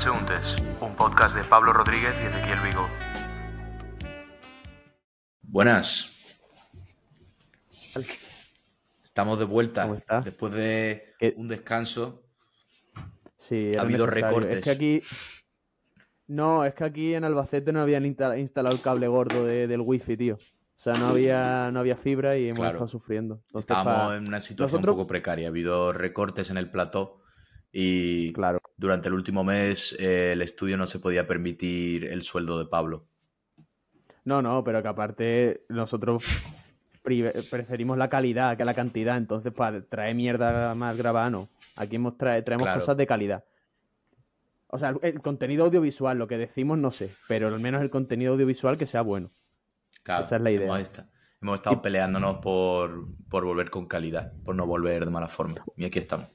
Transeúntes, un podcast de Pablo Rodríguez y Ezequiel Vigo. Buenas. Estamos de vuelta después de ¿Qué? un descanso. Sí, Ha habido necesario. recortes. Es que aquí. No, es que aquí en Albacete no habían insta- instalado el cable gordo de- del wifi, tío. O sea, no había, no había fibra y hemos Claro. estado sufriendo. Entonces, Estábamos pa- en una situación nosotros- un poco precaria. Ha habido recortes en el plató y Claro. durante el último mes eh, el estudio no se podía permitir el sueldo de Pablo. No, no, pero que aparte nosotros preferimos la calidad que la cantidad. Entonces, para traer mierda más grabada, no. Aquí hemos trae, traemos Claro. cosas de calidad. O sea, el, contenido audiovisual, lo que decimos, no sé. Pero al menos el contenido audiovisual que sea bueno. Claro, Esa es la idea. Hemos, esta- hemos estado peleándonos por, por volver con calidad, por no volver de mala forma. Y aquí estamos.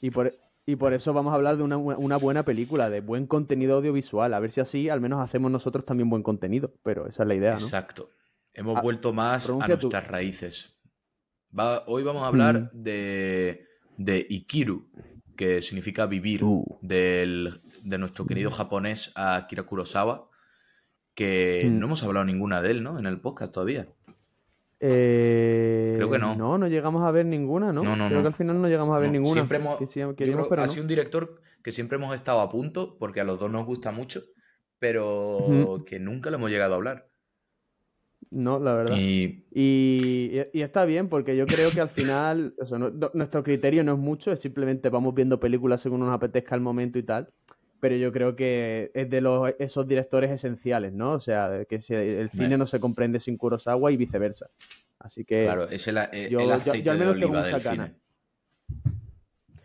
Y por, y por eso vamos a hablar de una, una buena película, de buen contenido audiovisual. A ver si así al menos hacemos nosotros también buen contenido. Pero esa es la idea, ¿no? Exacto. Hemos Ah, vuelto más a tú. nuestras raíces. Va- hoy vamos a hablar Mm. de, de Ikiru, que significa vivir, Uh. del- de nuestro querido japonés Akira Kurosawa, que Mm. no hemos hablado ninguna de él, ¿no? En el podcast todavía. Eh, Creo que no. No, no llegamos a ver ninguna, ¿no? No, no, Creo no. que al final no llegamos a ver ninguna. Siempre hemos, Que sí, yo queríamos, creo pero ha sido un director que siempre hemos estado a punto, porque a los dos nos gusta mucho, pero que nunca le hemos llegado a hablar. No, la verdad. Y Y, y- y está bien, porque yo creo que al final, no- nuestro criterio no es mucho, es simplemente vamos viendo películas según nos apetezca el momento y tal. Pero yo creo que es de los, esos directores esenciales, ¿no? O sea, que se- el cine Bueno. no se comprende sin Kurosawa y viceversa. Así que claro, es el, el yo- yo- yo aceite al de menos tengo oliva muchas del ganas. cine.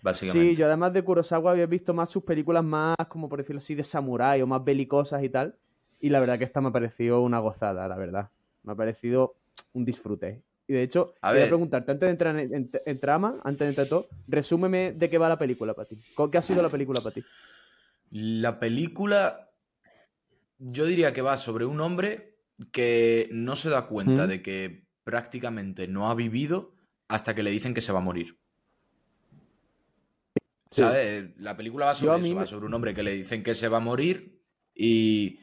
Básicamente. sí, yo además de Kurosawa había visto más sus películas más, como por decirlo así, de samurái o más belicosas y tal. Y la verdad que esta me ha parecido una gozada, la verdad. Me ha parecido un disfrute. Y de hecho, A quería ver. preguntarte, antes de entrar en, en- en trama, antes de entrar todo, resúmeme de qué va la película para ti. ¿Qué ha sido la película para ti? La película, yo diría que va sobre un hombre que no se da cuenta ¿Mm? de que prácticamente no ha vivido hasta que le dicen que se va a morir. Sí. ¿Sabes? La película va sobre eso, va sobre un hombre que le dicen que se va a morir y,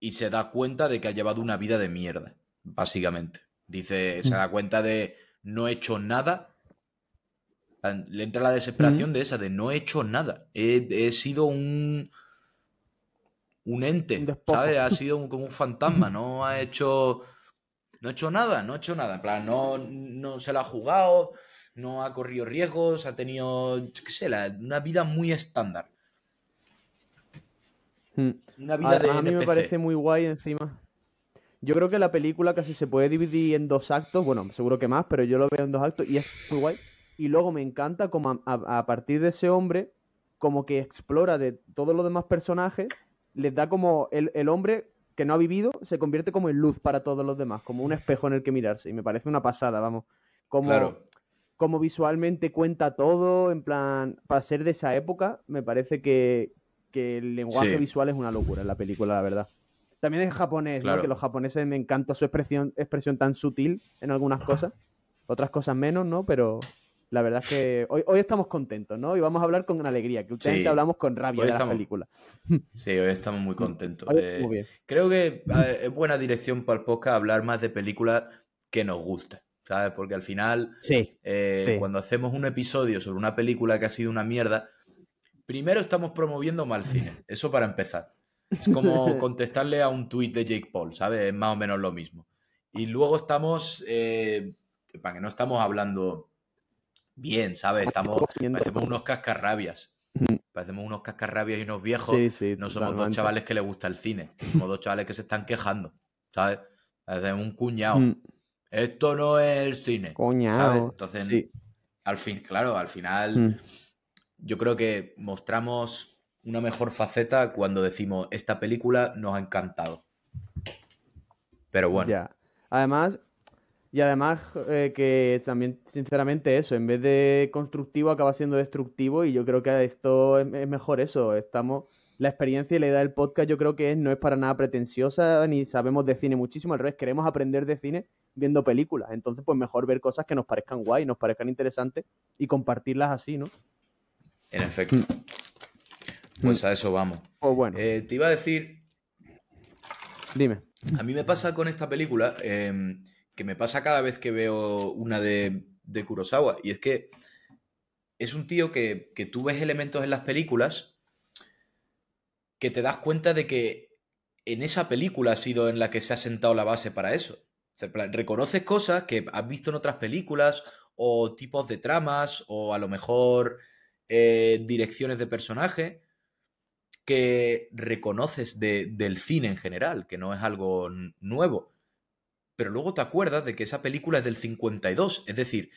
y se da cuenta de que ha llevado una vida de mierda, básicamente. Dice, se Mm. da cuenta de no he hecho nada. Le entra la desesperación Mm. de esa, de no he hecho nada. He, he sido un. Un ente, Un. ¿sabes? Ha sido un- como un fantasma, no ha hecho. No ha hecho nada, no ha hecho nada. En plan, no, no se la ha jugado, no ha corrido riesgos, ha tenido, qué sé, la- una vida muy estándar. Hmm. Una vida Además, de a mí me parece muy guay encima. Yo creo que la película casi se puede dividir en dos actos, bueno, seguro que más, pero yo lo veo en dos actos y es muy guay. Y luego me encanta como a, a- a partir de ese hombre, como que explora de todos los demás personajes, les da como el, el hombre que no ha vivido se convierte como en luz para todos los demás, como un espejo en el que mirarse. Y me parece una pasada, vamos. Como, Claro. como visualmente cuenta todo, en plan, para ser de esa época, me parece que, que el lenguaje Sí. visual es una locura en la película, la verdad. También es japonés, ¿no? Claro. Que los japoneses me encanta su expresión, expresión tan sutil en algunas cosas, otras cosas menos, ¿no? Pero la verdad es que hoy, hoy estamos contentos, ¿no? Y vamos a hablar con alegría, que últimamente Sí. hablamos con rabia Hoy de la estamos- película. Sí, hoy estamos muy contentos. Eh, muy bien. Creo que eh, es buena dirección para el podcast hablar más de películas que nos gustan, ¿sabes? Porque al final, Sí. eh, Sí. cuando hacemos un episodio sobre una película que ha sido una mierda, primero estamos promoviendo mal cine. Eso para empezar. Es como contestarle a un tuit de Jake Paul, ¿sabes? Es más o menos lo mismo. Y luego estamos, eh, para que no estamos hablando bien, ¿sabes? Estamos, parecemos unos cascarrabias. Parecemos unos cascarrabias y unos viejos. Sí, sí, No somos dos chavales que les gusta el cine. Somos dos chavales que se están quejando. ¿Sabes? Hacemos un cuñado. Mm, Esto no es el cine. Coñado. Entonces, Sí. al fin, claro, al final Mm. yo creo que mostramos una mejor faceta cuando decimos esta película nos ha encantado. Pero bueno, Ya. Además, y además eh, que también, sinceramente, eso, en vez de constructivo acaba siendo destructivo y yo creo que esto es, es mejor eso. Estamos, la experiencia y la idea del podcast yo creo que no es para nada pretenciosa ni sabemos de cine muchísimo, al revés, queremos aprender de cine viendo películas. Entonces, pues mejor ver cosas que nos parezcan guay, nos parezcan interesantes y compartirlas así, ¿no? en efecto. Pues a eso vamos. O bueno, Eh, te iba a decir, dime. a mí me pasa con esta película, em, que me pasa cada vez que veo una de, de Kurosawa, y es que es un tío que, que tú ves elementos en las películas que te das cuenta de que en esa película ha sido en la que se ha sentado la base para eso. Reconoces cosas que has visto en otras películas o tipos de tramas o a lo mejor eh, direcciones de personaje que reconoces de- del cine en general, que no es algo nuevo. Pero luego te acuerdas de que esa película es del 52, es decir,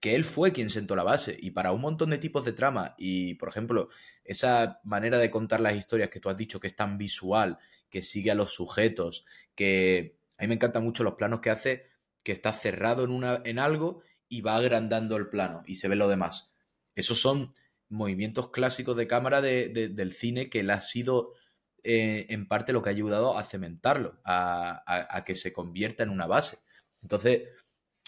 que él fue quien sentó la base. Y para un montón de tipos de trama, y por ejemplo, esa manera de contar las historias que tú has dicho que es tan visual, que sigue a los sujetos, que a mí me encantan mucho los planos que hace, que está cerrado en, una, en algo y va agrandando el plano y se ve lo demás. Esos son movimientos clásicos de cámara de- de- del cine que él ha sido eh, en parte lo que ha ayudado a cementarlo, a, a- a que se convierta en una base. Entonces,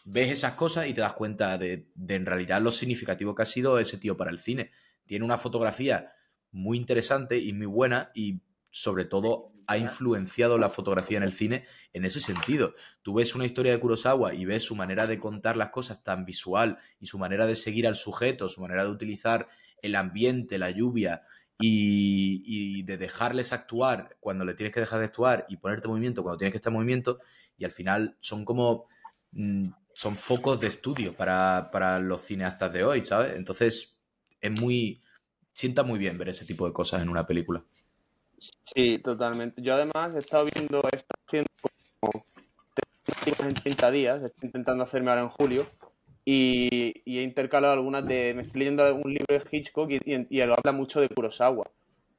ves esas cosas y te das cuenta de, de en realidad lo significativo que ha sido ese tío para el cine. Tiene una fotografía muy interesante y muy buena y sobre todo ha influenciado la fotografía en el cine en ese sentido. Tú ves una historia de Kurosawa y ves su manera de contar las cosas tan visual y su manera de seguir al sujeto, su manera de utilizar el ambiente, la lluvia y, de dejarles actuar cuando le tienes que dejar de actuar y ponerte en movimiento cuando tienes que estar en movimiento y al final son como mm, son focos de estudio para, para los cineastas de hoy, ¿sabes? Entonces es muy sienta muy bien ver ese tipo de cosas en una película. Sí, totalmente. Yo además he estado viendo, he estado haciendo como en 30 días, estoy intentando hacerme ahora en julio, y, y he intercalado algunas de, me estoy leyendo un libro de Hitchcock y, y, y habla mucho de Kurosawa.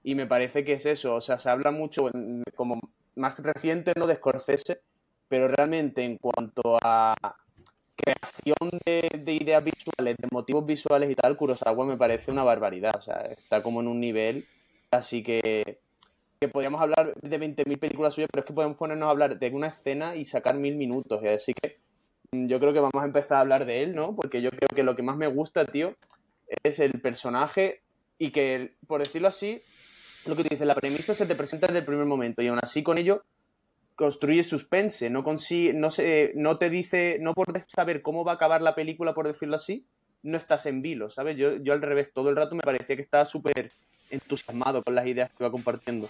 Y me parece que es eso, o sea, se habla mucho como más reciente, ¿no? De Scorsese, pero realmente en cuanto a creación de, de ideas visuales, de motivos visuales y tal, Kurosawa me parece una barbaridad, o sea, está como en un nivel, así que que podríamos hablar de 20.000 películas suyas, pero es que podemos ponernos a hablar de una escena y sacar mil minutos. y Así que yo creo que vamos a empezar a hablar de él, ¿no? Porque yo creo que lo que más me gusta, tío, es el personaje y que, por decirlo así, lo que te dice, la premisa se te presenta desde el primer momento y aún así con ello construye suspense, no consigue, no se, no te dice, no por saber cómo va a acabar la película, por decirlo así, no estás en vilo, ¿sabes? Yo, yo al revés, todo el rato me parecía que estaba súper entusiasmado con las ideas que iba compartiendo.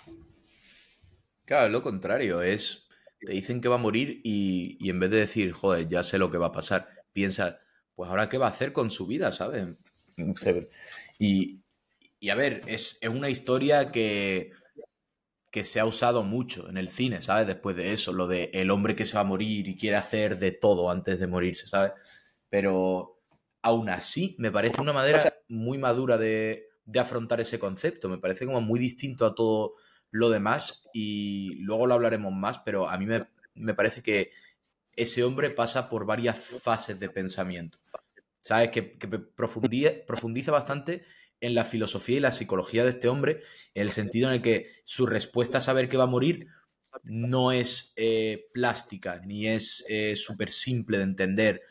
Claro, lo contrario, es. Te dicen que va a morir y, y en vez de decir, joder, ya sé lo que va a pasar, piensa, pues ahora qué va a hacer con su vida, ¿sabes? Se- Y, y a ver, es, es una historia que, que se ha usado mucho en el cine, ¿sabes? Después de eso, lo de el hombre que se va a morir y quiere hacer de todo antes de morirse, ¿sabes? Pero aún así, me parece una manera muy madura de, de afrontar ese concepto. Me parece como muy distinto a todo lo demás y luego lo hablaremos más, pero a mí me, me parece que ese hombre pasa por varias fases de pensamiento. ¿Sabes? Que, profundiza bastante en la filosofía y la psicología de este hombre, en el sentido en el que su respuesta a saber que va a morir no es eh, plástica, ni es eh, súper simple de entender,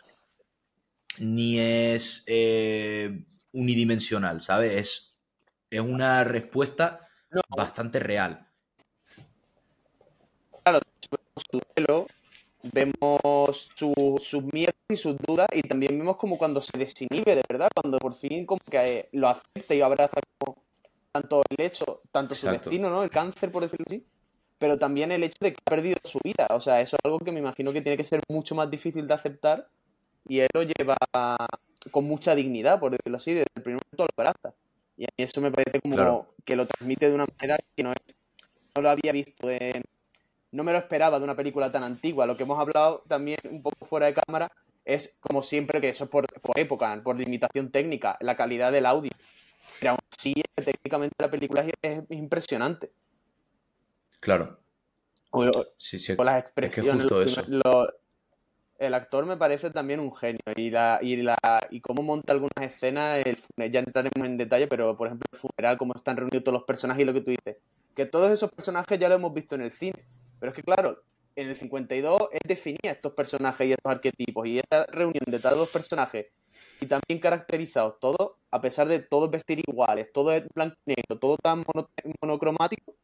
ni es eh, unidimensional, ¿sabes? Es, es una respuesta No. bastante real. su duelo, vemos su- sus miedos y sus dudas y también vemos como cuando se desinhibe de verdad, cuando por fin como que eh, lo acepta y abraza como tanto el hecho, tanto su destino, ¿no? El cáncer, por decirlo así, pero también el hecho de que ha perdido su vida. O sea, eso es algo que me imagino que tiene que ser mucho más difícil de aceptar y él lo lleva con mucha dignidad, por decirlo así, desde el primer momento lo abraza. Y a mí eso me parece como Claro. Que lo transmite de una manera que no, no lo había visto en, no me lo esperaba de una película tan antigua. Lo que hemos hablado también un poco fuera de cámara es como siempre que eso es por, por época, por limitación técnica, la calidad del audio. Pero aún así, técnicamente la película es, es impresionante. Claro. O, Sí, sí. o las Es que expresiones. justo eso. lo- el actor me parece también un genio. Y la, y la y cómo monta algunas escenas, el ya entraremos en detalle, pero por ejemplo el funeral, cómo están reunidos todos los personajes y lo que tú dices. Que todos esos personajes ya lo hemos visto en el cine. Pero es que claro, en el 52 él definía estos personajes y estos arquetipos. Y esta reunión de todos los personajes y también caracterizados, todos, a pesar de todos vestir iguales, todo es blanco y negro, todo tan mono- monocromático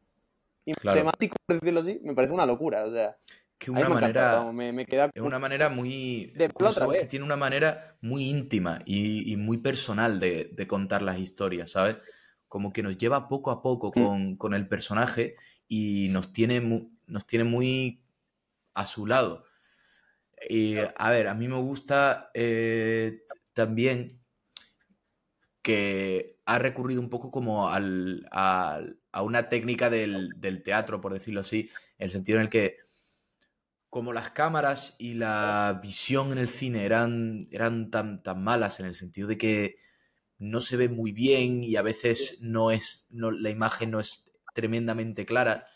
y Claro. temático, por decirlo así, me parece una locura. O sea, Que una me manera. vamos, me, me queda Es una manera muy. De. Que tiene una manera muy íntima y, y muy personal de, de contar las historias, ¿sabes? Como que nos lleva poco a poco Mm. con, el personaje y nos tiene, mu- nos tiene muy a su lado. Y, a ver, a mí me gusta eh, también que ha recurrido un poco como al, al- a una técnica del, del teatro, por decirlo así, en el sentido en el que como las cámaras y la visión en el cine eran, eran tan, tan malas en el sentido de que no se ve muy bien y a veces no es, no, la imagen no es tremendamente clara,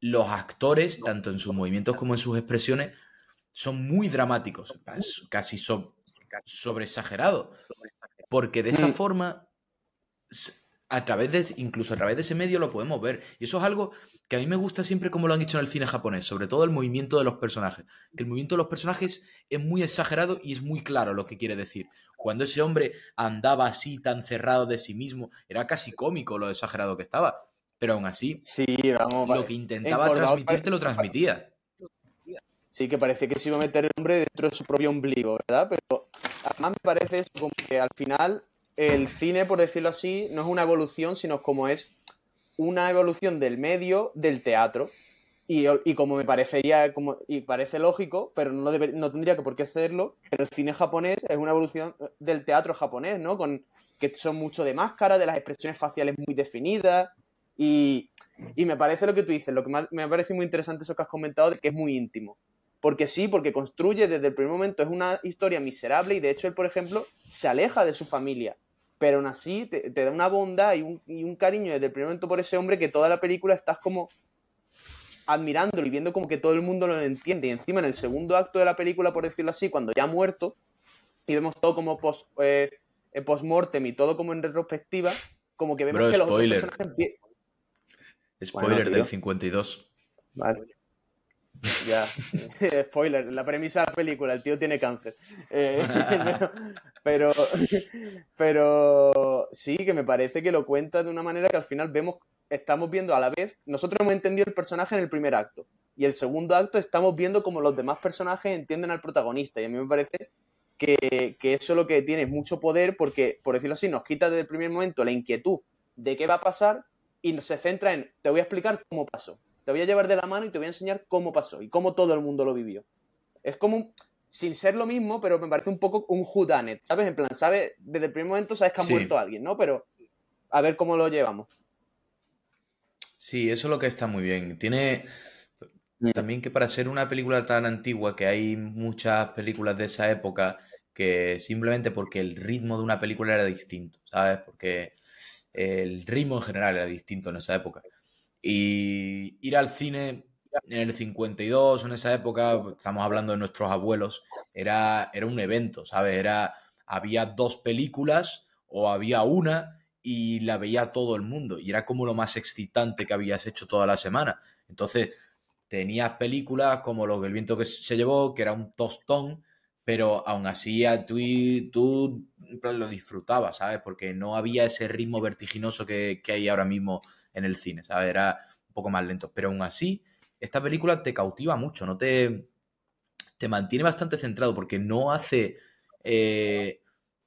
los actores, tanto en sus movimientos como en sus expresiones, son muy dramáticos, casi so- sobre exagerados, porque de esa Mm. forma, a través de, incluso a través de ese medio lo podemos ver. Y eso es algo que a mí me gusta siempre como lo han hecho en el cine japonés, sobre todo el movimiento de los personajes. Que el movimiento de los personajes es muy exagerado y es muy claro lo que quiere decir. Cuando ese hombre andaba así tan cerrado de sí mismo, era casi cómico lo exagerado que estaba. Pero aún así, Sí, vamos, lo que intentaba Engordado, transmitir te lo transmitía. Sí, que parece que se iba a meter el hombre dentro de su propio ombligo, ¿verdad? Pero además me parece eso como que al final el cine, por decirlo así, no es una evolución, sino como es una evolución del medio del teatro. Y, como me parecería, como, y parece lógico, pero no, tendría que por qué serlo, el cine japonés es una evolución del teatro japonés, ¿no? Con, que son mucho de máscara, de las expresiones faciales muy definidas. Y, y me parece lo que tú dices, lo que más- me parece muy interesante eso que has comentado, de que es muy íntimo. Porque sí, porque construye desde el primer momento, es una historia miserable y de hecho él, por ejemplo, se aleja de su familia. Pero aún así te, te da una bondad y un, y un cariño desde el primer momento por ese hombre que toda la película estás como admirándolo y viendo como que todo el mundo lo entiende. Y encima en el segundo acto de la película, por decirlo así, cuando ya ha muerto, y vemos todo como post, eh, eh, post-mortem y todo como en retrospectiva, como que vemos Bro, que los otros personajes Spoiler Bueno, del 52. Vale. Ya, spoiler, la premisa de la película, el tío tiene cáncer. Eh, pero, pero, sí que me parece que lo cuenta de una manera que al final vemos, estamos viendo a la vez, nosotros hemos entendido el personaje en el primer acto y el segundo acto estamos viendo como los demás personajes entienden al protagonista y a mí me parece que, eso lo que tiene es mucho poder porque, por decirlo así, nos quita desde el primer momento la inquietud de qué va a pasar y se centra en, te voy a explicar cómo pasó. Te voy a llevar de la mano y te voy a enseñar cómo pasó y cómo todo el mundo lo vivió. Es como, un- sin ser lo mismo, pero me parece un poco un whodunit, ¿sabes? En plan, ¿sabes? Desde el primer momento sabes que ha Sí. muerto alguien, ¿no? Pero a ver cómo lo llevamos. Sí, eso es lo que está muy bien. Tiene también que para ser una película tan antigua, que hay muchas películas de esa época que simplemente porque el ritmo de una película era distinto, ¿sabes? Porque el ritmo en general era distinto en esa época. Y ir al cine en el 52, en esa época, estamos hablando de nuestros abuelos, era, era un evento, ¿sabes? Era, había dos películas o había una y la veía todo el mundo y era como lo más excitante que habías hecho toda la semana. Entonces, tenías películas como Lo que el viento que se llevó, que era un tostón, pero aún así tú, tú lo disfrutabas, ¿sabes? Porque no había ese ritmo vertiginoso que, que hay ahora mismo en el cine, ¿sabes? Era un poco más lento, pero aún así, esta película te cautiva mucho, no te, te mantiene bastante centrado porque no hace... eh,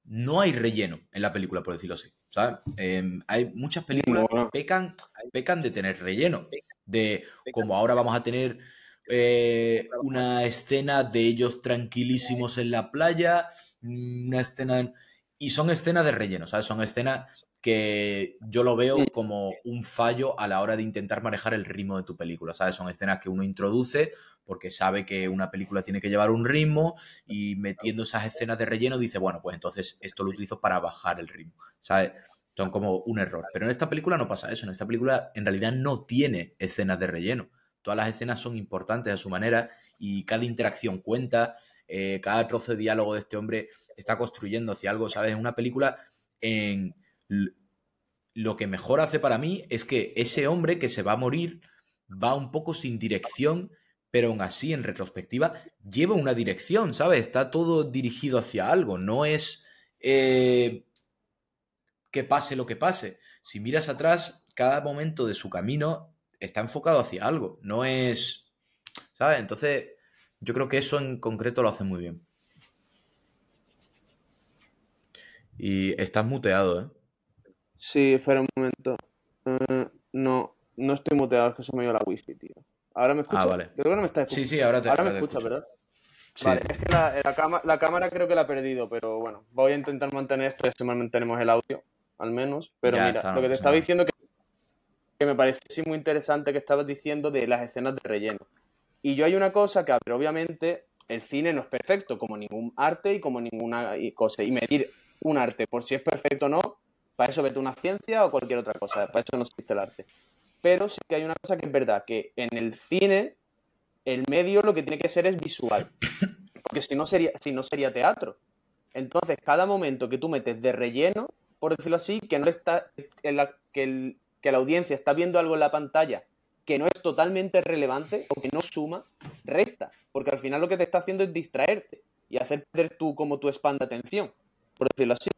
no hay relleno en la película, por decirlo así. ¿sabes? Eh, hay muchas películas que pecan, pecan de tener relleno. De como ahora vamos a tener eh, una escena de ellos tranquilísimos en la playa, una escena... en- Y son escenas de relleno, ¿sabes? Son escenas que yo lo veo como un fallo a la hora de intentar manejar el ritmo de tu película, ¿sabes? Son escenas que uno introduce porque sabe que una película tiene que llevar un ritmo y metiendo esas escenas de relleno dice, bueno, pues entonces esto lo utilizo para bajar el ritmo, ¿sabes? Son como un error. Pero en esta película no pasa eso, en esta película en realidad no tiene escenas de relleno. Todas las escenas son importantes a su manera y cada interacción cuenta, eh, cada trozo de diálogo de este hombre está construyendo hacia algo, ¿sabes? Es una película en... Lo que mejor hace para mí es que ese hombre que se va a morir va un poco sin dirección, pero aún así, en retrospectiva, lleva una dirección, ¿sabes? Está todo dirigido hacia algo, no es eh, que pase lo que pase. Si miras atrás, cada momento de su camino está enfocado hacia algo, no es, ¿sabes? Entonces, yo creo que eso en concreto lo hace muy bien. Y estás muteado, ¿eh? Sí, espera un momento. Eh, no, no estoy muteado, es que se me ha ido la wifi, tío. Ahora me escucha. Ah, vale. Creo que no me está escuchando. Sí, sí, ahora te Ahora me te escucha, escucho. ¿verdad? Sí. Vale, es que la, la cama- la cámara creo que la he perdido, pero bueno, voy a intentar mantener esto y así mantenemos el audio, al menos. Pero Ya mira, está, no lo que te estaba diciendo que, que me parece sí muy interesante que estabas diciendo de las escenas de relleno. Y yo hay una cosa que, a ver, obviamente, el cine no es perfecto, como ningún arte y como ninguna cosa. Y medir un arte por si es perfecto o no, para eso vete una ciencia o cualquier otra cosa, para eso no existe el arte. Pero sí que hay una cosa que es verdad, que en el cine el medio lo que tiene que ser es visual. Porque si no sería, si no sería teatro. Entonces, cada momento que tú metes de relleno, por decirlo así, que no está. la, que el- que la audiencia está viendo algo en la pantalla que no es totalmente relevante o que no suma, resta. Porque al final lo que te está haciendo es distraerte y hacer perder tu, como tu spam de atención, por decirlo así.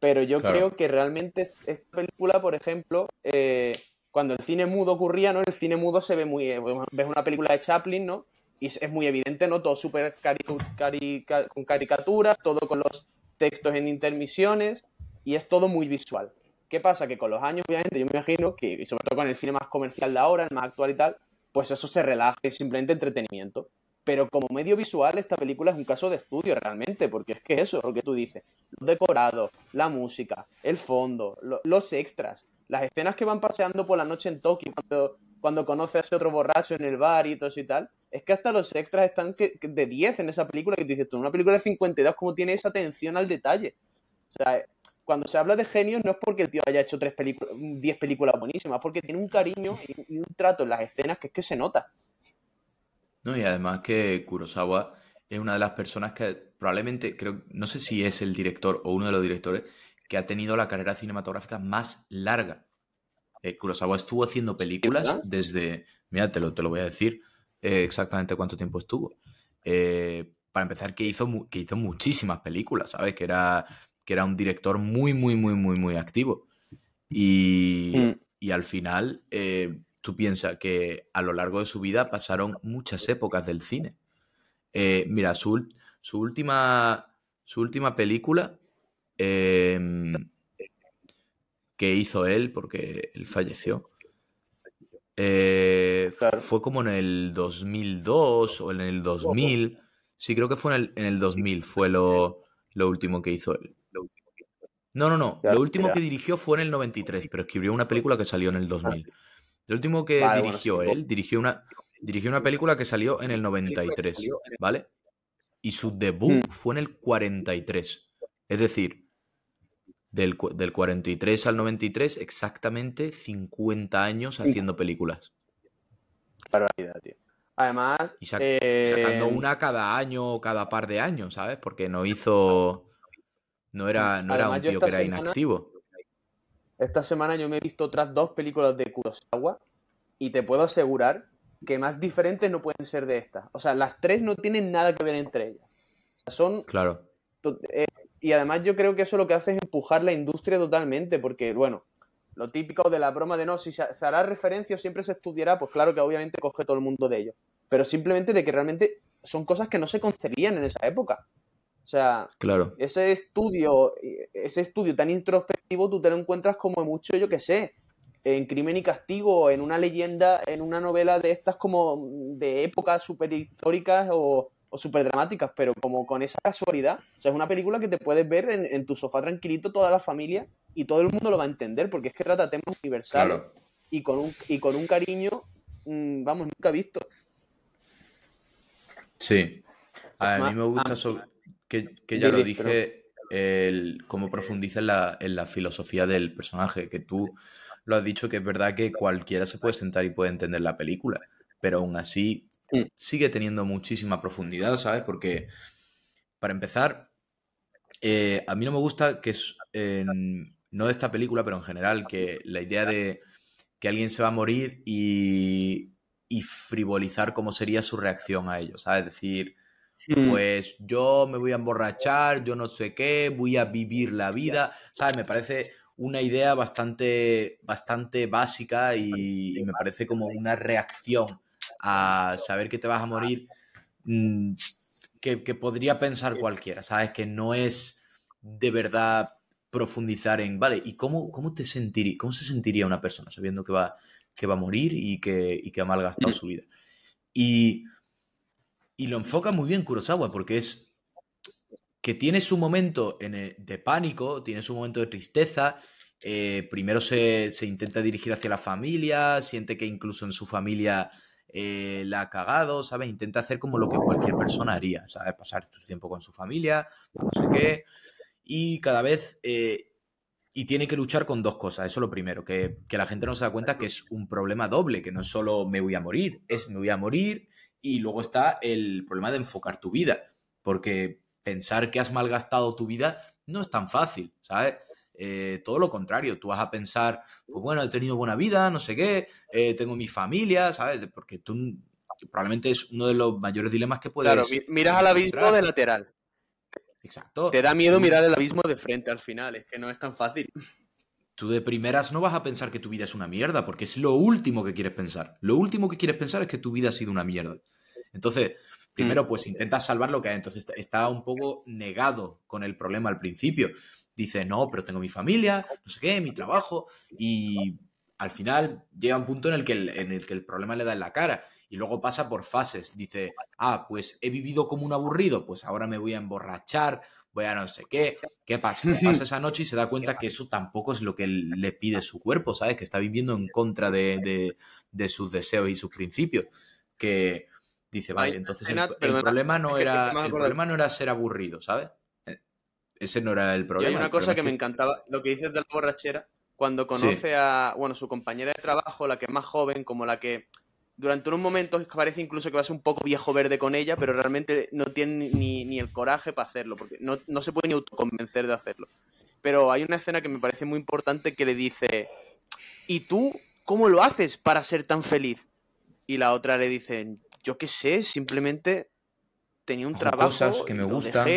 Pero yo Claro. creo que realmente esta película, por ejemplo, eh, cuando el cine mudo ocurría, ¿no? El cine mudo se ve muy... eh, ves una película de Chaplin, ¿no? Y es muy evidente, ¿no? Todo súper carica- con caricaturas, todo con los textos en intermisiones, y es todo muy visual. ¿Qué pasa? Que con los años, obviamente, yo me imagino que, y sobre todo con el cine más comercial de ahora, el más actual y tal, pues eso se relaja y es simplemente entretenimiento. Pero como medio visual, esta película es un caso de estudio realmente, porque es que eso es lo que tú dices. Los decorados, la música, el fondo, lo- los extras, las escenas que van paseando por la noche en Tokio cuando, cuando conoce a ese otro borracho en el bar y todo eso y tal. Es que hasta los extras están de 10 en esa película que tú dices, tú, una película de 52, ¿cómo tiene esa atención al detalle? O sea, cuando se habla de genios no es porque el tío haya hecho tres películas, 10 películas buenísimas, es porque tiene un cariño y un trato en las escenas que es que se nota. No, y además que Kurosawa es una de las personas que probablemente, creo, no sé si es el director o uno de los directores, que ha tenido la carrera cinematográfica más larga. Eh, Kurosawa estuvo haciendo películas desde, mira, te lo, te lo voy a decir eh, exactamente cuánto tiempo estuvo. Eh, para empezar, que hizo, que hizo muchísimas películas, ¿sabes? Que era, que era un director muy, muy, muy, muy, muy activo. Y, Mm. y al final, eh, tú piensas que a lo largo de su vida pasaron muchas épocas del cine. Eh, mira, su, última, su última película em, que hizo él, porque él falleció, eh, Claro. fue como en el 2002 o en el 2000. Sí, creo que fue en el, en el 2000, fue lo, lo último que hizo él. No, no, no. Lo último que dirigió fue en el 93, pero escribió una película que salió en el 2000. Lo último que Vale, bueno, dirigió sí, él, dirigió una, dirigió una película que salió en el 93, ¿vale? Y su debut Mm. fue en el 43. Es decir, del, del 43 al 93, exactamente 50 años haciendo películas. Barbaridad, tío. Además, Y sac- eh, sacando una cada año o cada par de años, ¿sabes? Porque no hizo. No era, no era un tío que era semana- inactivo. Esta semana yo me he visto otras dos películas de Kurosawa y te puedo asegurar que más diferentes no pueden ser de estas. O sea, las tres no tienen nada que ver entre ellas. Son Claro. eh, y además yo creo que eso lo que hace es empujar la industria totalmente, porque, bueno, lo típico de la broma de no, si se, se hará referencia o siempre se estudiará, pues claro que obviamente coge todo el mundo de ello. Pero simplemente de que realmente son cosas que no se concebían en esa época. O sea, Claro. ese estudio, ese estudio tan introspectivo, tú te lo encuentras como mucho, yo que sé, en Crimen y Castigo, en una leyenda, en una novela de estas como de épocas super históricas o, o super dramáticas, pero como con esa casualidad. O sea, es una película que te puedes ver en, en tu sofá tranquilito, toda la familia, y todo el mundo lo va a entender, porque es que trata temas universales Claro. y, con un, y con un cariño, mm, vamos, nunca visto. Sí. A mí me gusta ah, so- que, que ya lo dije, el, cómo profundiza en la, en la filosofía del personaje, que tú lo has dicho que es verdad que cualquiera se puede sentar y puede entender la película, pero aún así Mm. sigue teniendo muchísima profundidad, ¿sabes? Porque, para empezar, eh, a mí no me gusta que, es, no de esta película, pero en general, que la idea de que alguien se va a morir y, y frivolizar cómo sería su reacción a ello, ¿sabes? Decir, Mm. pues yo me voy a emborrachar, yo no sé qué, voy a vivir la vida, ¿sabes? Me parece una idea bastante, bastante básica y, y me parece como una reacción a saber que te vas a morir mm, que, que podría pensar cualquiera, ¿sabes? Que no es de verdad profundizar en, vale, ¿y cómo, cómo te sentiría, cómo se sentiría una persona sabiendo que va, que va a morir y que, y que ha malgastado su vida? Y, y lo enfoca muy bien Kurosawa porque es que tiene su momento de pánico, tiene su momento de tristeza. eh, primero se, se intenta dirigir hacia la familia, siente que incluso en su familia eh, la ha cagado, ¿sabes? Intenta hacer como lo que cualquier persona haría, ¿sabes? Pasar su tiempo con su familia, no sé qué. Y cada vez... eh, y tiene que luchar con dos cosas, eso es lo primero, que, que la gente no se da cuenta que es un problema doble, que no es solo me voy a morir, es me voy a morir y luego está el problema de enfocar tu vida, porque pensar que has malgastado tu vida no es tan fácil, ¿sabes? Eh, todo lo contrario, tú vas a pensar, pues bueno, he tenido buena vida, no sé qué, eh, tengo mi familia, ¿sabes? Porque tú probablemente es uno de los mayores dilemas que puedes... Claro, mi- miras al abismo de lateral. Exacto. Te da miedo mirar el abismo de frente al final, es que no es tan fácil. Tú de primeras no vas a pensar que tu vida es una mierda, porque es lo último que quieres pensar. Lo último que quieres pensar es que tu vida ha sido una mierda. Entonces, primero, pues intentas salvar lo que hay. Entonces está- un poco negado con el problema al principio. Dice, no, pero tengo mi familia, no sé qué, mi trabajo. Y al final llega un punto en el que el, en el, que el problema le da en la cara. Y luego pasa por fases. Dice, ah, pues he vivido como un aburrido, pues ahora me voy a emborrachar, voy a no sé qué. ¿Qué pasa? Que pasa esa noche y se da cuenta que eso tampoco es lo que le pide su cuerpo, ¿sabes? Que está viviendo en contra de, de- de sus deseos y sus principios. Que dice, vale, entonces el, escena- el perdona, problema no era. El problema no era ser aburrido, ¿sabes? Eh, Ese no era el Y problema. hay una cosa que es me encantaba, lo que dices de la borrachera, cuando conoce a, bueno, su compañera de trabajo, la que es más joven, como la que durante unos momentos parece incluso que va a ser un poco viejo verde con ella, pero realmente no tiene ni, ni el coraje para hacerlo, porque no, no se puede ni autoconvencer de hacerlo. Pero hay una escena que me parece muy importante que le dice, ¿y tú cómo lo haces para ser tan feliz? Y la otra le dice, yo qué sé, simplemente tenía un trabajo cosas que me gustan". y,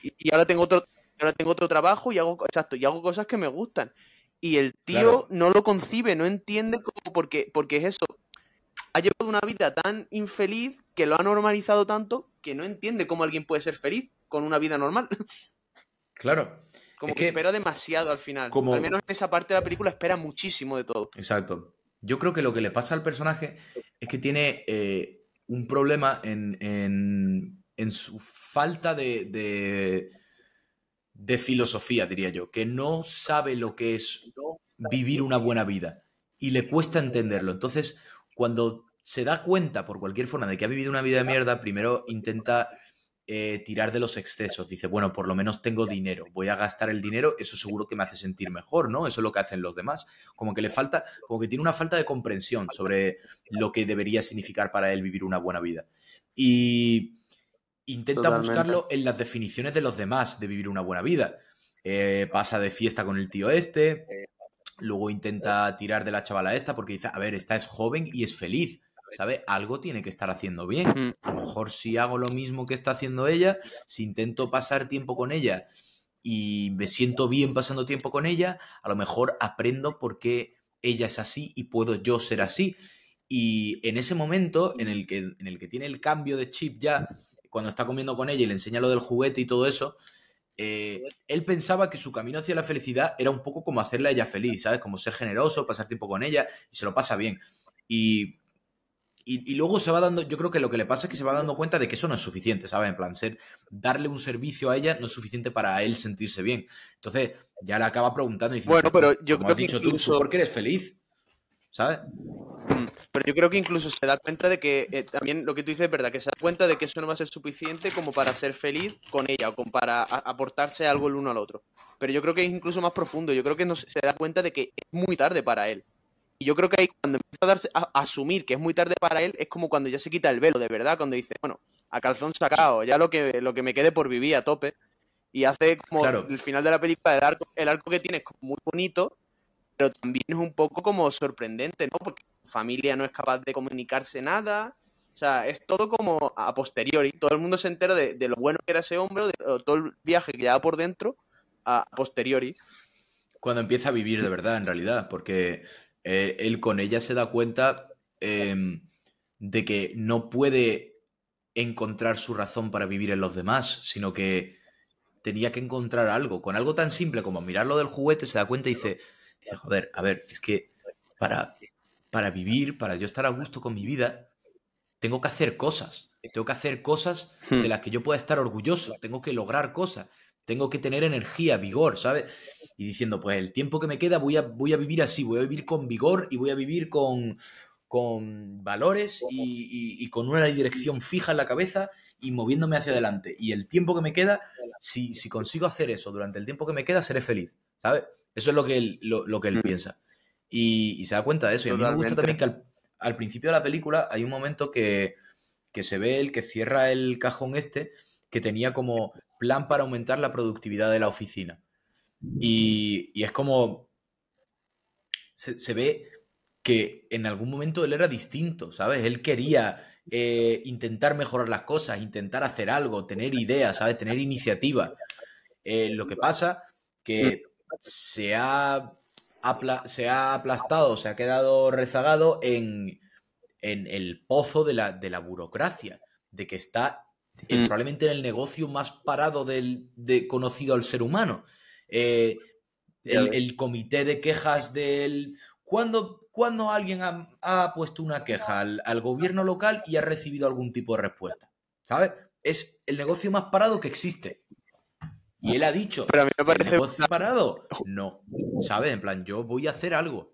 y- y ahora tengo otro ahora tengo otro trabajo y hago exacto y hago cosas que me gustan y el tío Claro. no lo concibe no entiende cómo porque porque es eso ha llevado una vida tan infeliz que lo ha normalizado tanto que no entiende cómo alguien puede ser feliz con una vida normal Claro. como Es que, que- espera demasiado al final como- al menos en esa parte de la película espera muchísimo de todo Exacto. Yo creo que lo que le pasa al personaje es que tiene eh, un problema en, en- en su falta de, de, de filosofía, diría yo, que no sabe lo que es vivir una buena vida y le cuesta entenderlo. Entonces, cuando se da cuenta por cualquier forma de que ha vivido una vida de mierda, primero intenta eh, tirar de los excesos. Dice, bueno, por lo menos tengo dinero, voy a gastar el dinero, eso seguro que me hace sentir mejor, ¿no? Eso es lo que hacen los demás. Como que le falta, como que tiene una falta de comprensión sobre lo que debería significar para él vivir una buena vida. Y intenta Totalmente. buscarlo en las definiciones de los demás de vivir una buena vida. Eh, pasa de fiesta con el tío este, luego intenta tirar de la chavala esta porque dice, a ver, esta es joven y es feliz, ¿sabe? Algo tiene que estar haciendo bien. Mm. A lo mejor si hago lo mismo que está haciendo ella, si intento pasar tiempo con ella y me siento bien pasando tiempo con ella, a lo mejor aprendo por qué ella es así y puedo yo ser así. Y en ese momento en el que, en el que tiene el cambio de chip ya, cuando está comiendo con ella y le enseña lo del juguete y todo eso, eh, él pensaba que su camino hacia la felicidad era un poco como hacerla a ella feliz, ¿sabes? Como ser generoso, pasar tiempo con ella y se lo pasa bien. Y, y, y luego se va dando, yo creo que lo que le pasa es que se va dando cuenta de que eso no es suficiente, ¿sabes? En plan, ser, darle un servicio a ella no es suficiente para él sentirse bien. Entonces ya le acaba preguntando y diciendo, Bueno, pero yo creo has que dicho tú, incluso- ¿tú por qué eres feliz? ¿Sabes? Mm, Pero yo creo que incluso se da cuenta de que eh, también lo que tú dices es verdad, que se da cuenta de que eso no va a ser suficiente como para ser feliz con ella o como para aportarse algo el uno al otro. Pero yo creo que es incluso más profundo. Yo creo que no, se da cuenta de que es muy tarde para él. Y yo creo que ahí cuando empieza a, darse, a, a asumir que es muy tarde para él, es como cuando ya se quita el velo, de verdad, cuando dice, bueno, a calzón sacado, ya lo que, lo que me quede por vivir a tope. Y hace como Claro. el final de la película, el arco, el arco que tiene es como muy bonito, pero también es un poco como sorprendente, ¿no? Porque familia no es capaz de comunicarse nada. O sea, es todo como a posteriori. Todo el mundo se entera de, de lo bueno que era ese hombre, de todo el viaje que lleva por dentro, a posteriori. Cuando empieza a vivir de verdad, en realidad, porque eh, él con ella se da cuenta eh, de que no puede encontrar su razón para vivir en los demás, sino que tenía que encontrar algo. Con algo tan simple como mirar lo del juguete, se da cuenta y dice, dice joder, a ver, es que para, para vivir, para yo estar a gusto con mi vida, tengo que hacer cosas. Tengo que hacer cosas Hmm. de las que yo pueda estar orgulloso. Tengo que lograr cosas. Tengo que tener energía, vigor, ¿sabes? Y diciendo, pues el tiempo que me queda voy a, voy a vivir así, voy a vivir con vigor y voy a vivir con, con valores y, y- y con una dirección fija en la cabeza y moviéndome hacia adelante. Y el tiempo que me queda, si, si consigo hacer eso durante el tiempo que me queda, seré feliz, ¿sabes? Eso es lo que él, lo, lo que él Mm. piensa. Y, y se da cuenta de eso. Y a mí me gusta también que al, al principio de la película hay un momento que, que se ve el que cierra el cajón este, que tenía como plan para aumentar la productividad de la oficina. Y, y es como. Se, se ve que en algún momento él era distinto, ¿sabes? Él quería eh, intentar mejorar las cosas, intentar hacer algo, tener ideas, ¿sabes? Tener iniciativa. Eh, lo que pasa que se ha, se ha aplastado, se ha quedado rezagado en, en el pozo de la, de la burocracia, de que está eh, Mm. probablemente en el negocio más parado del, de, conocido al ser humano. Eh, el, el comité de quejas del... ¿Cuándo, cuándo alguien ha, ha puesto una queja al, al gobierno local y ha recibido algún tipo de respuesta? ¿Sabes? Es el negocio más parado que existe. Y él ha dicho, Pero a mí me ¿el parece. negocio parado? No. ¿Sabes? En plan, yo voy a hacer algo.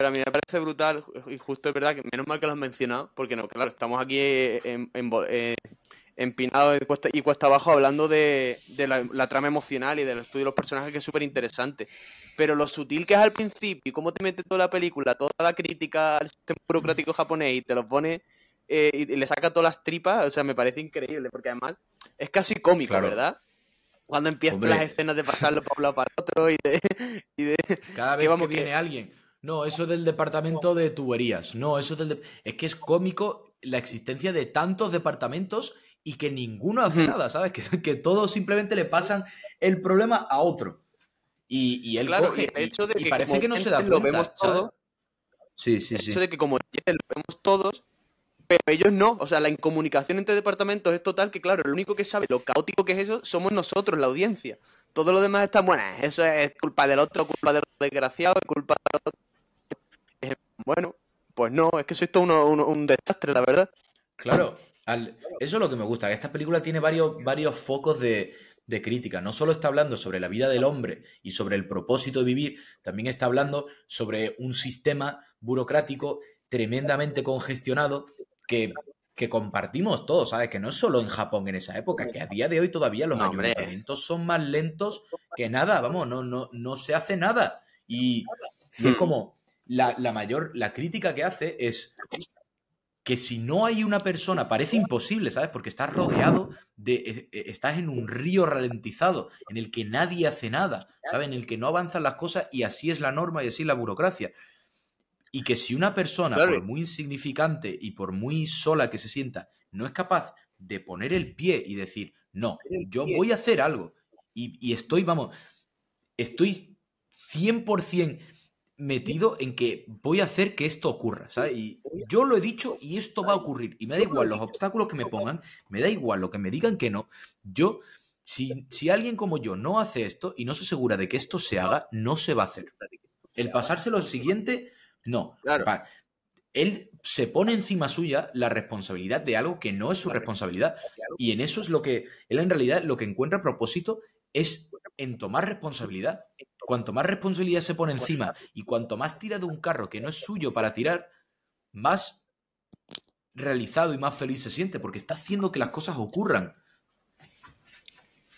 Pero a mí me parece brutal, y justo es verdad que menos mal que lo has mencionado, porque no, claro, estamos aquí en, en, eh, empinados y cuesta, y cuesta abajo hablando de, de la, la, trama emocional y del estudio de los personajes, que es súper interesante. Pero lo sutil que es al principio y cómo te mete toda la película, toda la crítica al sistema burocrático japonés y te lo pone eh, y, y, le saca todas las tripas, o sea, me parece increíble, porque además es casi cómico, claro. ¿verdad? Cuando empiezan Hombre. las escenas de pasarlo para un lado para otro y de... Y de Cada vez que, vamos, que viene que... alguien no, eso del departamento de tuberías. No, eso del. De... Es que es cómico la existencia de tantos departamentos y que ninguno hace nada, ¿sabes? Que, que todos simplemente le pasan el problema a otro. Y, y él claro, coge. Y el hecho de y, que y parece que no se da cuenta. Lo vemos todo. Sí, sí, el sí. hecho de que como lo vemos todos, pero ellos no. O sea, la incomunicación entre departamentos es total que, claro, lo único que sabe lo caótico que es eso somos nosotros, la audiencia. Todo lo demás está bueno. Eso es culpa del otro, culpa del desgraciado, es culpa del otro. Bueno, pues no, es que eso es todo uno, uno, un desastre, la verdad. Claro, al, eso es lo que me gusta, que esta película tiene varios, varios focos de, de, crítica. No solo está hablando sobre la vida del hombre y sobre el propósito de vivir, también está hablando sobre un sistema burocrático tremendamente congestionado que, que compartimos todos, ¿sabes? Que no es solo en Japón en esa época, que a día de hoy todavía los no, ayuntamientos son más lentos que nada, vamos, no, no, no se hace nada. Y, y es como la, la, mayor, la crítica que hace es que si no hay una persona, parece imposible, ¿sabes? Porque estás rodeado de, estás en un río ralentizado, en el que nadie hace nada, ¿sabes? En el que no avanzan las cosas y así es la norma y así es la burocracia. Y que si una persona, claro. por muy insignificante y por muy sola que se sienta, no es capaz de poner el pie y decir, no, yo voy a hacer algo. Y, y estoy, vamos, estoy 100% metido en que voy a hacer que esto ocurra, ¿sabes? Y yo lo he dicho y esto va a ocurrir. Y me da igual los obstáculos que me pongan, me da igual lo que me digan que no. Yo, si, si alguien como yo no hace esto y no se asegura de que esto se haga, no se va a hacer. El pasárselo al siguiente, no. Claro. Él se pone encima suya la responsabilidad de algo que no es su responsabilidad. Y en eso es lo que, él en realidad lo que encuentra a propósito es en tomar responsabilidad. Cuanto más responsabilidad se pone encima y cuanto más tira de un carro que no es suyo para tirar, más realizado y más feliz se siente, porque está haciendo que las cosas ocurran.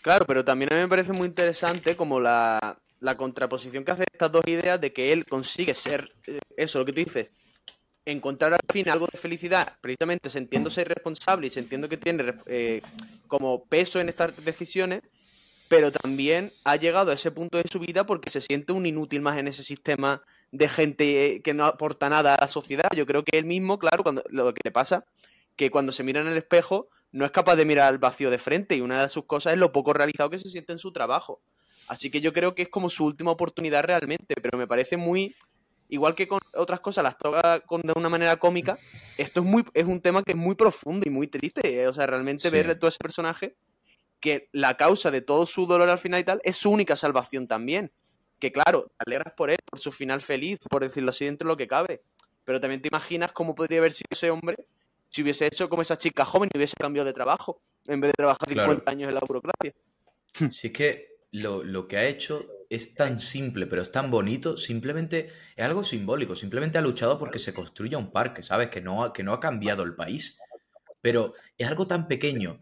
Claro, pero también a mí me parece muy interesante como la, la contraposición que hace estas dos ideas de que él consigue ser, eh, eso, lo que tú dices, encontrar al fin algo de felicidad, precisamente sintiéndose responsable y sintiendo que tiene eh, como peso en estas decisiones, pero también ha llegado a ese punto de su vida porque se siente un inútil más en ese sistema de gente que no aporta nada a la sociedad. Yo creo que él mismo, claro, cuando lo que le pasa, que cuando se mira en el espejo no es capaz de mirar al vacío de frente y una de sus cosas es lo poco realizado que se siente en su trabajo. Así que yo creo que es como su última oportunidad realmente, pero me parece muy igual que con otras cosas las toca con, de una manera cómica, esto es muy es un tema que es muy profundo y muy triste, ¿eh? o sea, realmente ver ver todo ese personaje que la causa de todo su dolor al final y tal es su única salvación también. Que claro, te alegras por él, por su final feliz, por decirlo así dentro de lo que cabe. Pero también te imaginas cómo podría haber sido ese hombre si hubiese hecho como esa chica joven y hubiese cambiado de trabajo, en vez de trabajar 50 años en la burocracia. Si es que lo, que ha hecho es tan simple, pero es tan bonito, simplemente es algo simbólico, simplemente ha luchado porque se construya un parque, ¿sabes? Que no, que no ha cambiado el país. Pero es algo tan pequeño,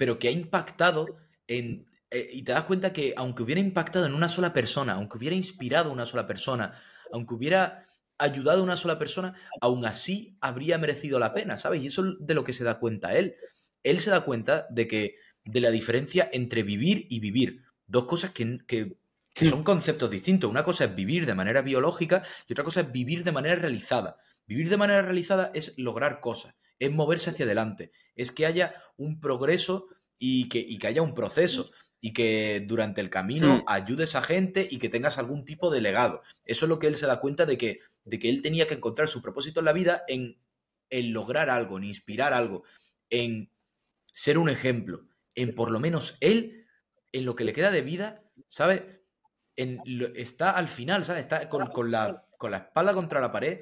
pero que ha impactado en... Eh, y te das cuenta que aunque hubiera impactado en una sola persona, aunque hubiera inspirado a una sola persona, aunque hubiera ayudado a una sola persona, aún así habría merecido la pena, ¿sabes? Y eso es de lo que se da cuenta él. Él se da cuenta de que de la diferencia entre vivir y vivir. Dos cosas que, que, son conceptos distintos. Una cosa es vivir de manera biológica y otra cosa es vivir de manera realizada. Vivir de manera realizada es lograr cosas, es moverse hacia adelante, es que haya un progreso y que, y que haya un proceso y que durante el camino ayudes a gente y que tengas algún tipo de legado. Eso es lo que él se da cuenta de que de que él tenía que encontrar su propósito en la vida en, lograr algo, en inspirar algo, en ser un ejemplo, en por lo menos él, en lo que le queda de vida, ¿sabe? En, está al final, ¿sabes? Está con, la, con la espalda contra la pared.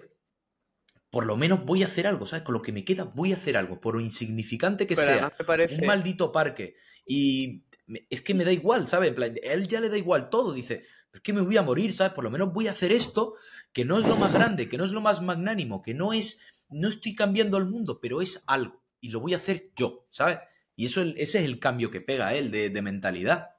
Por lo menos voy a hacer algo, ¿sabes? Con lo que me queda voy a hacer algo, por lo insignificante que sea. Un maldito parque. Y es que me da igual, ¿sabes? él ya le da igual todo. Dice, es que me voy a morir, ¿sabes? Por lo menos voy a hacer esto, que no es lo más grande, que no es lo más magnánimo, que no es, no estoy cambiando el mundo, pero es algo, y lo voy a hacer yo, ¿sabes? Y eso, ese es el cambio que pega a él de, mentalidad.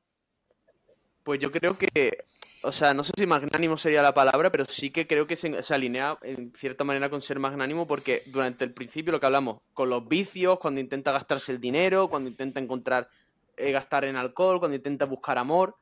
Pues yo creo que, o sea, no sé si magnánimo sería la palabra, pero sí que creo que se, alinea en cierta manera con ser magnánimo porque durante el principio lo que hablamos, con los vicios, cuando intenta gastarse el dinero, cuando intenta encontrar, eh, gastar en alcohol, cuando intenta buscar amor,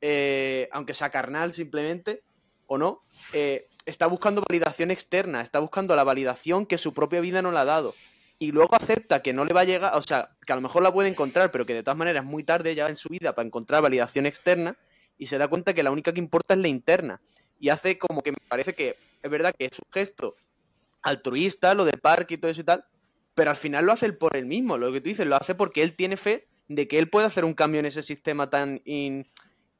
eh, aunque sea carnal simplemente, o no, eh, está buscando validación externa, está buscando la validación que su propia vida no le ha dado. Y luego acepta que no le va a llegar, o sea, que a lo mejor la puede encontrar, pero que de todas maneras es muy tarde ya en su vida para encontrar validación externa y se da cuenta que la única que importa es la interna. Y hace como que me parece que es verdad que es un gesto altruista, lo de parque y todo eso y tal, pero al final lo hace él por él mismo, lo que tú dices, lo hace porque él tiene fe de que él puede hacer un cambio en ese sistema tan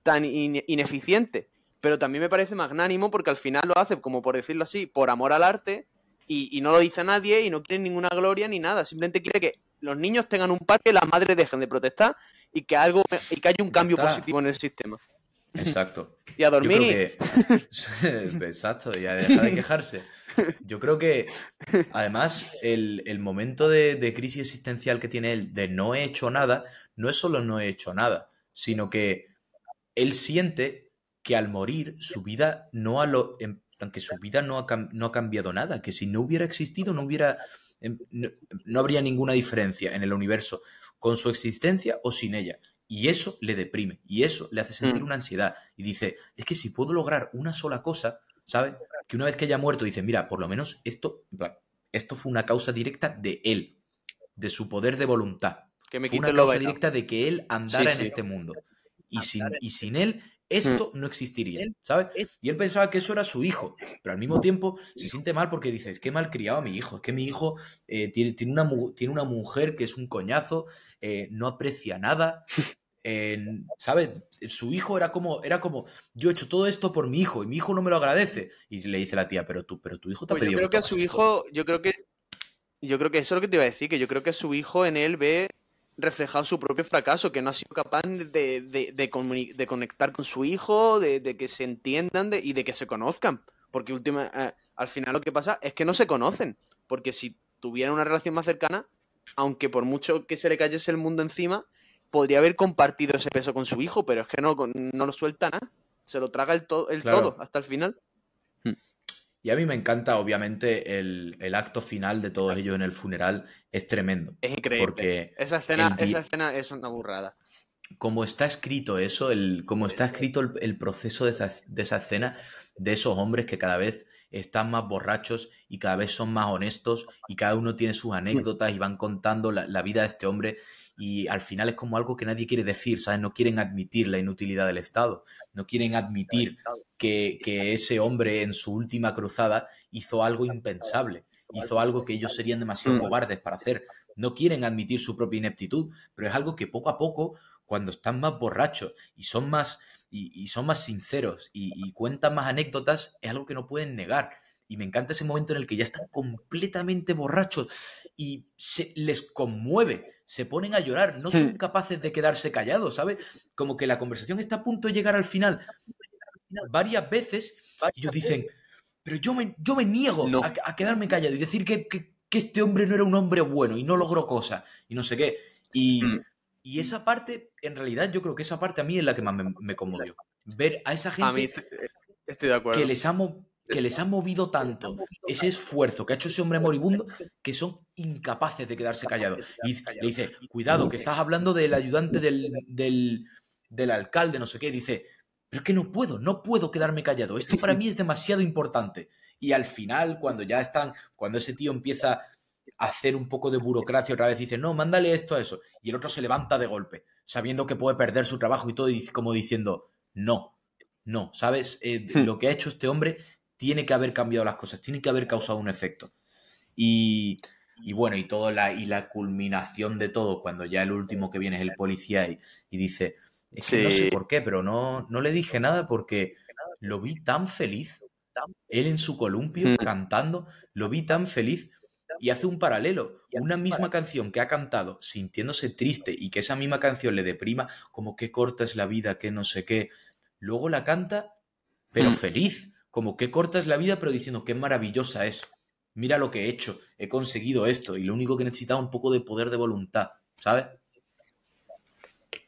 tan ineficiente. Pero también me parece magnánimo porque al final lo hace, como por decirlo así, por amor al arte y, no lo dice a nadie y no quiere ninguna gloria ni nada. Simplemente quiere que los niños tengan un parque, las madres dejen de protestar y que algo y que haya un cambio positivo en el sistema. Exacto. y a dormir. Exacto, y a dejar de quejarse. Yo creo que, además, el, momento de, de, crisis existencial que tiene él de no he hecho nada, no es solo no he hecho nada, sino que él siente que al morir su vida no ha lo, aunque su vida no ha, no ha cambiado nada, que si no hubiera existido no hubiera em, no, habría ninguna diferencia en el universo con su existencia o sin ella. Y eso le deprime, y eso le hace sentir mm. una ansiedad. Y dice, es que si puedo lograr una sola cosa, ¿sabes? Que una vez que haya muerto, dice, mira, por lo menos esto, esto fue una causa directa de él, de su poder de voluntad. Que me fue una causa directa de que él andara en este mundo. Y sin, y sin él, esto mm. no existiría, ¿sabes? Y él pensaba que eso era su hijo, pero al mismo tiempo se siente mal porque dice, es que mal criado a mi hijo, es que mi hijo eh, tiene, tiene, una, tiene una mujer que es un coñazo, eh, no aprecia nada, ¿sabes? Su hijo era como, era como, yo he hecho todo esto por mi hijo y mi hijo no me lo agradece. Y le dice la tía, pero tú, pero tu hijo te ha pues pedido. Yo creo que a su hijo, yo creo que, yo creo que eso es lo que te iba a decir, que yo creo que a su hijo en él ve reflejado su propio fracaso, que no ha sido capaz de, de, conectar con su hijo, de, que se entiendan y de que se conozcan. Porque última, eh, al final lo que pasa es que no se conocen. Porque si tuvieran una relación más cercana, aunque por mucho que se le cayese el mundo encima, podría haber compartido ese peso con su hijo, pero es que no, no lo suelta nada. Se lo traga el, el todo hasta el final. Y a mí me encanta, obviamente, el, acto final de todos ellos en el funeral. Es tremendo. Es increíble. Porque esa escena, esa escena es una burrada. como está escrito eso, el, como está escrito el, el proceso de esa, de esa escena, de esos hombres que cada vez están más borrachos y cada vez son más honestos y cada uno tiene sus anécdotas y van contando la, la vida de este hombre y al final es como algo que nadie quiere decir, ¿sabes? No quieren admitir la inutilidad del Estado, no quieren admitir que, que ese hombre en su última cruzada hizo algo impensable, hizo algo que ellos serían demasiado Mm. cobardes para hacer. No quieren admitir su propia ineptitud, pero es algo que poco a poco, cuando están más borrachos y son más, y, y son más sinceros y, y cuentan más anécdotas, es algo que no pueden negar. Y me encanta ese momento en el que ya están completamente borrachos y se les conmueve, se ponen a llorar, no son capaces de quedarse callados, ¿sabes? Como que la conversación está a punto de llegar al final varias veces y ellos dicen, pero yo me, yo me niego No. a, a quedarme callado y decir que, que- que este hombre no era un hombre bueno y no logró cosas y no sé qué. Y, Mm. y esa parte, en realidad yo creo que esa parte a mí es la que más me, me conmovió. Ver a esa gente A mí estoy, estoy de acuerdo. que les, ha mo- que les ha movido tanto ese esfuerzo que ha hecho ese hombre moribundo que son incapaces de quedarse callados. Y le dice, cuidado, que estás hablando del ayudante del, del, del alcalde, no sé qué. Dice, pero es que no puedo, no puedo quedarme callado. Esto para mí es demasiado importante. Y al final, cuando ya están, cuando ese tío empieza a hacer un poco de burocracia otra vez, dice, no, mándale esto a eso. Y el otro se levanta de golpe, sabiendo que puede perder su trabajo y todo, y como diciendo, no, no, ¿sabes? Eh, Hmm. Lo que ha hecho este hombre tiene que haber cambiado las cosas, tiene que haber causado un efecto. Y, y bueno, y todo la, y la culminación de todo, cuando ya el último que viene es el policía y, y dice, es que no sé por qué, pero no, no le dije nada porque lo vi tan feliz, él en su columpio Mm. cantando, lo vi tan feliz y hace un paralelo, una misma canción que ha cantado sintiéndose triste y que esa misma canción le deprima, como qué corta es la vida, que no sé qué, luego la canta, pero Mm. feliz, como qué corta es la vida, pero diciendo qué maravillosa es. Mira lo que he hecho, he conseguido esto y lo único que necesitaba un poco de poder de voluntad, ¿sabes?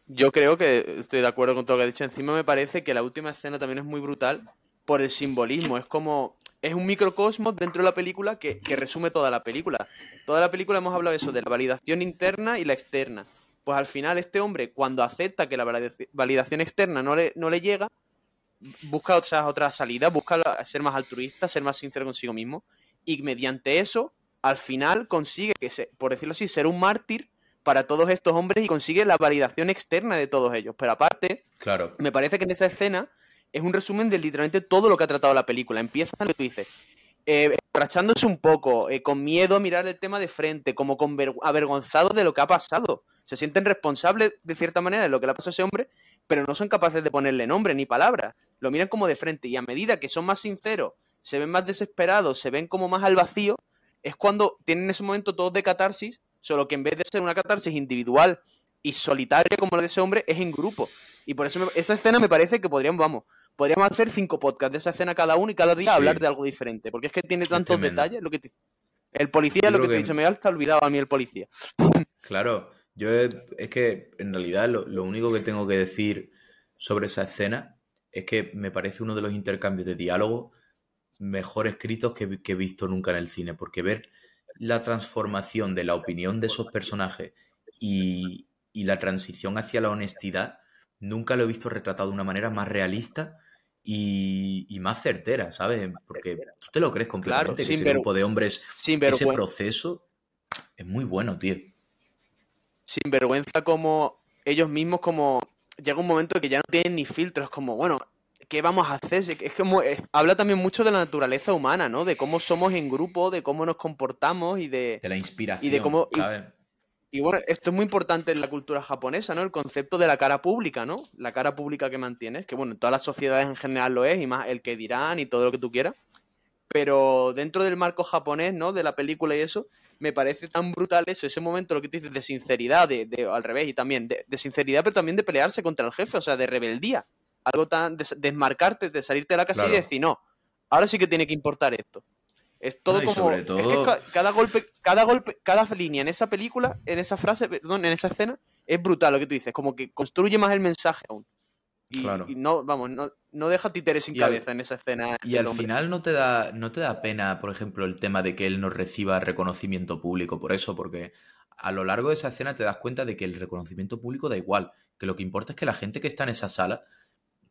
Yo creo que estoy de acuerdo con todo lo que has dicho. Encima me parece que la última escena también es muy brutal por el simbolismo. Es como. Es un microcosmos dentro de la película que, que resume toda la película. Toda la película hemos hablado de eso, de la validación interna y la externa. Pues al final, este hombre, cuando acepta que la valida- validación externa no le, no le llega, busca otras otras salidas, busca ser más altruista, ser más sincero consigo mismo. Y mediante eso, al final consigue, que se- por decirlo así, ser un mártir para todos estos hombres y consigue la validación externa de todos ellos. Pero aparte, Claro. me parece que en esa escena es un resumen de literalmente todo lo que ha tratado la película. Empieza lo que tú dices, eh, emborrachándose un poco, eh, con miedo a mirar el tema de frente, como avergonzados de lo que ha pasado. Se sienten responsables de cierta manera de lo que le ha pasado a ese hombre, pero no son capaces de ponerle nombre ni palabras. Lo miran como de frente y a medida que son más sinceros, se ven más desesperados, se ven como más al vacío, es cuando tienen ese momento todos de catarsis, solo que en vez de ser una catarsis individual y solitaria como la de ese hombre, es en grupo. Y por eso me- esa escena me parece que podríamos, vamos, podríamos hacer cinco podcasts de esa escena cada uno y cada día Sí. hablar de algo diferente. Porque es que tiene tantos detalles. Lo que te- el policía, lo que te dice, me ha hasta olvidado a mí el policía. Claro, yo he- es que en realidad lo, lo único que tengo que decir sobre esa escena es que me parece uno de los intercambios de diálogo mejor escritos que, he visto nunca en el cine, porque ver la transformación de la opinión de esos personajes y, y la transición hacia la honestidad, nunca lo he visto retratado de una manera más realista y, y más certera, ¿sabes? Porque tú te lo crees completamente, que sin ese grupo de hombres, Sin ese proceso es muy bueno, tío. sin vergüenza como ellos mismos como llega un momento que ya no tienen ni filtros, como bueno, ¿qué vamos a hacer? Es como es- habla también mucho de la naturaleza humana, ¿no? De cómo somos en grupo, de cómo nos comportamos y de de la inspiración, cómo- y- ¿sabes? Y bueno, esto es muy importante en la cultura japonesa, ¿no? El concepto de la cara pública, ¿no? La cara pública que mantienes, que bueno, en todas las sociedades en general lo es, y más el que dirán y todo lo que tú quieras. Pero dentro del marco japonés, ¿no? De la película y eso, me parece tan brutal eso, ese momento, lo que tú dices, de sinceridad, de, de- al revés, y también de, de sinceridad, pero también de pelearse contra el jefe, o sea, de rebeldía. Algo tan. de desmarcarte, de salirte de la casa y decir, no, ahora sí que tiene que importar esto. Es todo como. sobre es que todo- ca- cada golpe, cada golpe, cada línea en esa película, en esa frase, perdón, en esa escena, es brutal lo que tú dices, como que construye más el mensaje aún. Y, Claro. y no, vamos, no, no deja títeres sin Y al- cabeza en esa escena. Y al hombre. final no te da, no te da pena, por ejemplo, el tema de que él no reciba reconocimiento público por eso, porque a lo largo de esa escena te das cuenta de que el reconocimiento público da igual, que lo que importa es que la gente que está en esa sala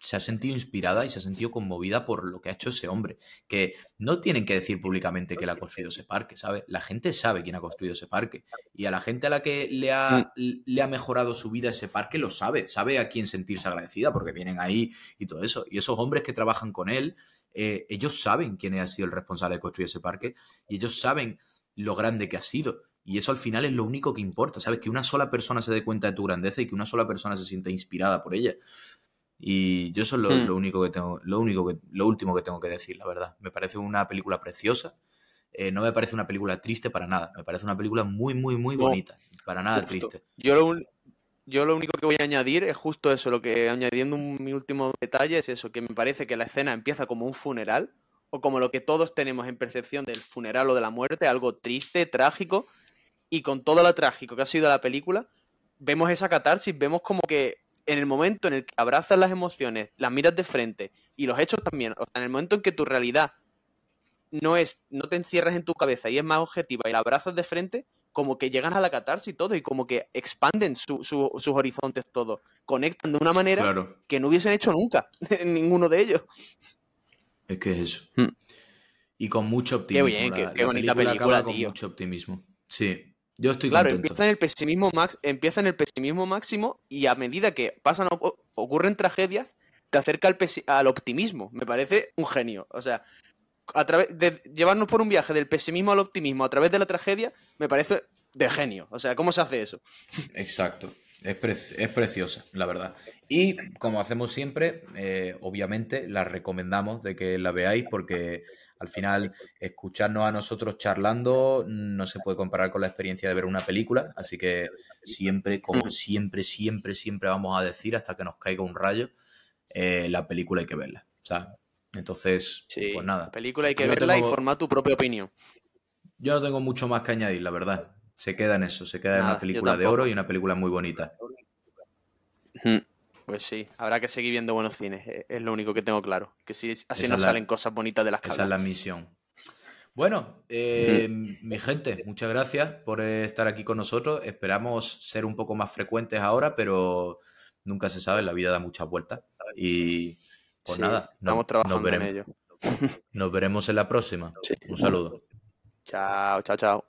se ha sentido inspirada y se ha sentido conmovida por lo que ha hecho ese hombre. Que no tienen que decir públicamente que él ha construido ese parque, ¿sabes? La gente sabe quién ha construido ese parque. Y a la gente a la que le ha, le ha mejorado su vida ese parque lo sabe, sabe a quién sentirse agradecida porque vienen ahí y todo eso. Y esos hombres que trabajan con él, eh, ellos saben quién ha sido el responsable de construir ese parque y ellos saben lo grande que ha sido. Y eso al final es lo único que importa, ¿sabes? Que una sola persona se dé cuenta de tu grandeza y que una sola persona se sienta inspirada por ella. Y yo eso es lo, Hmm. lo único que tengo, lo único que, lo último que tengo que decir, la verdad. Me parece una película preciosa. eh, no me parece una película triste para nada. Me parece una película muy, muy, muy No. bonita. Para nada Justo. triste. Yo lo, un- yo lo único que voy a añadir es justo eso, lo que añadiendo un- mi último detalle es eso, que me parece que la escena empieza como un funeral, o como lo que todos tenemos en percepción del funeral o de la muerte, algo triste, trágico, y con todo lo trágico que ha sido la película, vemos esa catarsis, vemos como que en el momento en el que abrazas las emociones, las miras de frente, y los hechos también, o sea, en el momento en que tu realidad no es, no te encierras en tu cabeza y es más objetiva y la abrazas de frente, como que llegan a la catarsis y todo, y como que expanden su- su- sus horizontes todo, conectan de una manera Claro, que no hubiesen hecho nunca, ninguno de ellos. es que es eso. Hmm. Y con mucho optimismo. bien, la- qué- la qué bonita película, con tío. mucho optimismo. Sí, yo estoy Claro, contento. empieza en el pesimismo max, empieza en el pesimismo máximo y a medida que pasan ocurren tragedias, te acerca al, al optimismo. Me parece un genio. O sea, a través de llevarnos por un viaje del pesimismo al optimismo a través de la tragedia, me parece de genio. O sea, ¿cómo se hace eso? Exacto. Es, pre- es preciosa, la verdad. Y como hacemos siempre, eh, obviamente la recomendamos de que la veáis porque al final escucharnos a nosotros charlando no se puede comparar con la experiencia de ver una película. Así que siempre, como siempre, siempre, siempre vamos a decir hasta que nos caiga un rayo, eh, la película hay que verla. O sea, entonces, Sí, pues nada. la película hay que Yo verla tengo- y formar tu propia opinión. Yo no tengo mucho más que añadir, la verdad. Se queda en eso, se queda en una película de oro y una película muy bonita. Pues sí, habrá que seguir viendo buenos cines. eh, Es lo único que tengo claro. Que sí, así la- salen cosas bonitas de las que Esa es la misión. Bueno, eh, mi gente, muchas gracias por estar aquí con nosotros. Esperamos ser un poco más frecuentes ahora, pero nunca se sabe, la vida da muchas vueltas. Y pues Sí, nada, no- Estamos trabajando nos, en veremos, ello. nos veremos en la próxima. Sí. Un saludo. Chao, chao, chao.